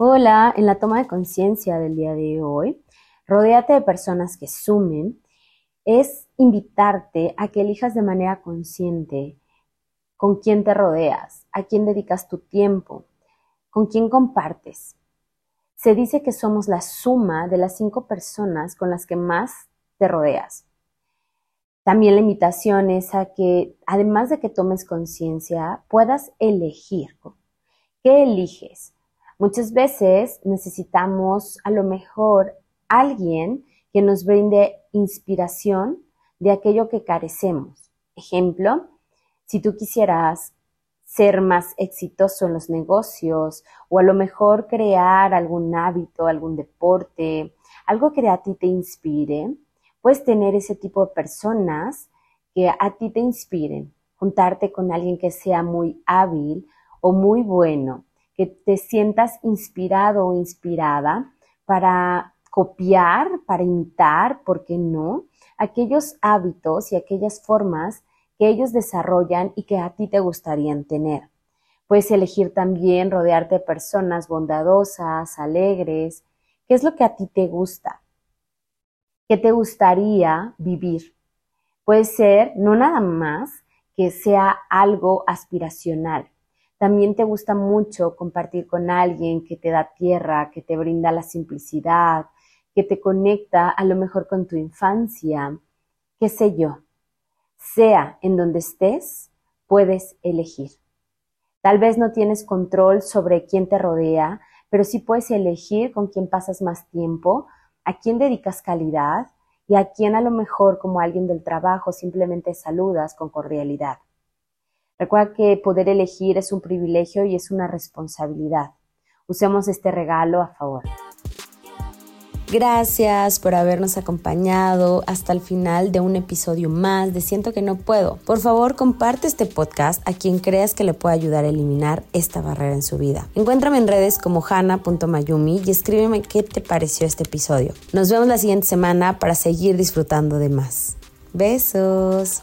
Hola, en la toma de conciencia del día de hoy, rodéate de personas que sumen, es invitarte a que elijas de manera consciente con quién te rodeas, a quién dedicas tu tiempo, con quién compartes. Se dice que somos la suma de las cinco personas con las que más te rodeas. También la invitación es a que, además de que tomes conciencia, puedas elegir. ¿Qué eliges? Muchas veces necesitamos a lo mejor alguien que nos brinde inspiración de aquello que carecemos. Ejemplo, si tú quisieras ser más exitoso en los negocios o a lo mejor crear algún hábito, algún deporte, algo que a ti te inspire, puedes tener ese tipo de personas que a ti te inspiren, juntarte con alguien que sea muy hábil o muy bueno que te sientas inspirado o inspirada para copiar, para imitar, ¿por qué no? Aquellos hábitos y aquellas formas que ellos desarrollan y que a ti te gustarían tener. Puedes elegir también rodearte de personas bondadosas, alegres. ¿Qué es lo que a ti te gusta? ¿Qué te gustaría vivir? Puede ser no nada más que sea algo aspiracional, también te gusta mucho compartir con alguien que te da tierra, que te brinda la simplicidad, que te conecta a lo mejor con tu infancia, qué sé yo. Sea en donde estés, puedes elegir. Tal vez no tienes control sobre quién te rodea, pero sí puedes elegir con quién pasas más tiempo, a quién dedicas calidad y a quién a lo mejor como alguien del trabajo simplemente saludas con cordialidad. Recuerda que poder elegir es un privilegio y es una responsabilidad. Usemos este regalo a favor. Gracias por habernos acompañado hasta el final de un episodio más de Siento que no puedo. Por favor, comparte este podcast a quien creas que le pueda ayudar a eliminar esta barrera en su vida. Encuéntrame en redes como hana.mayumi y escríbeme qué te pareció este episodio. Nos vemos la siguiente semana para seguir disfrutando de más. Besos.